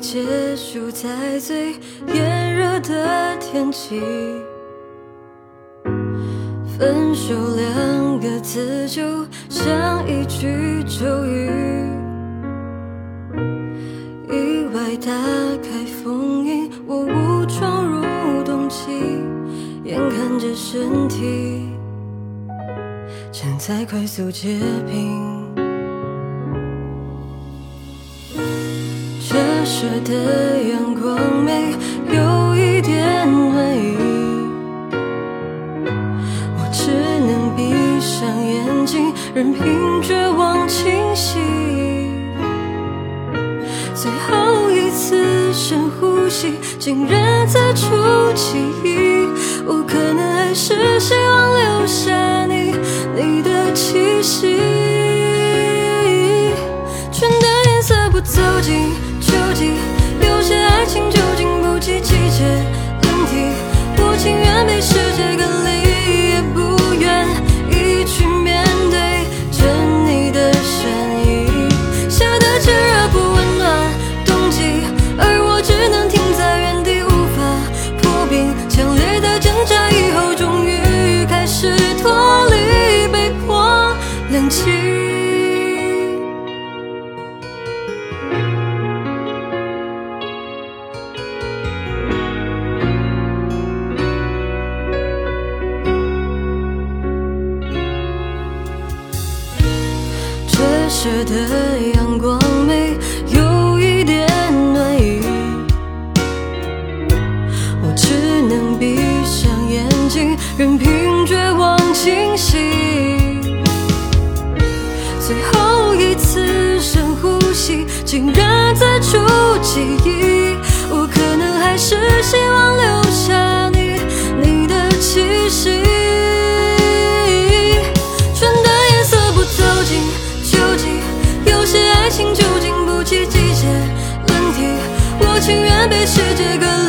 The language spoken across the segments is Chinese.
结束在最炎热的天气。分手两个字就像一句咒语，意外打开封印，我误闯入冬季，眼看着身体正在快速结冰。射的阳光没有一点暖意，我只能闭上眼睛，任凭绝望侵袭。最后一次深呼吸，竟然在出奇迹。我可能还是希望留下你，你的气息。春的颜色不走进折射的阳光没有一点暖意，我只能闭上眼睛，任凭绝望侵袭。最后一次深呼吸，竟然在出记忆情愿被世界隔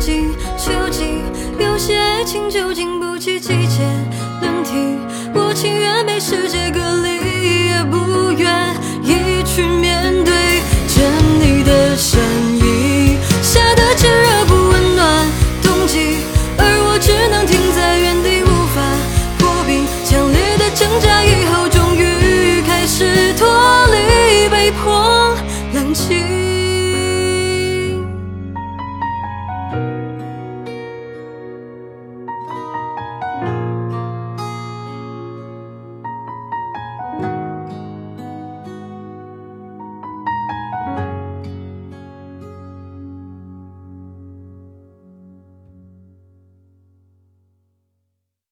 静，秋季有些爱情就经不起季节轮替。我情愿被世界隔离，也不愿意去面对着你的善意。夏的炙热不温暖冬季，而我只能停在原地，无法破冰。强烈的挣扎以后，终于开始脱离，被迫冷静。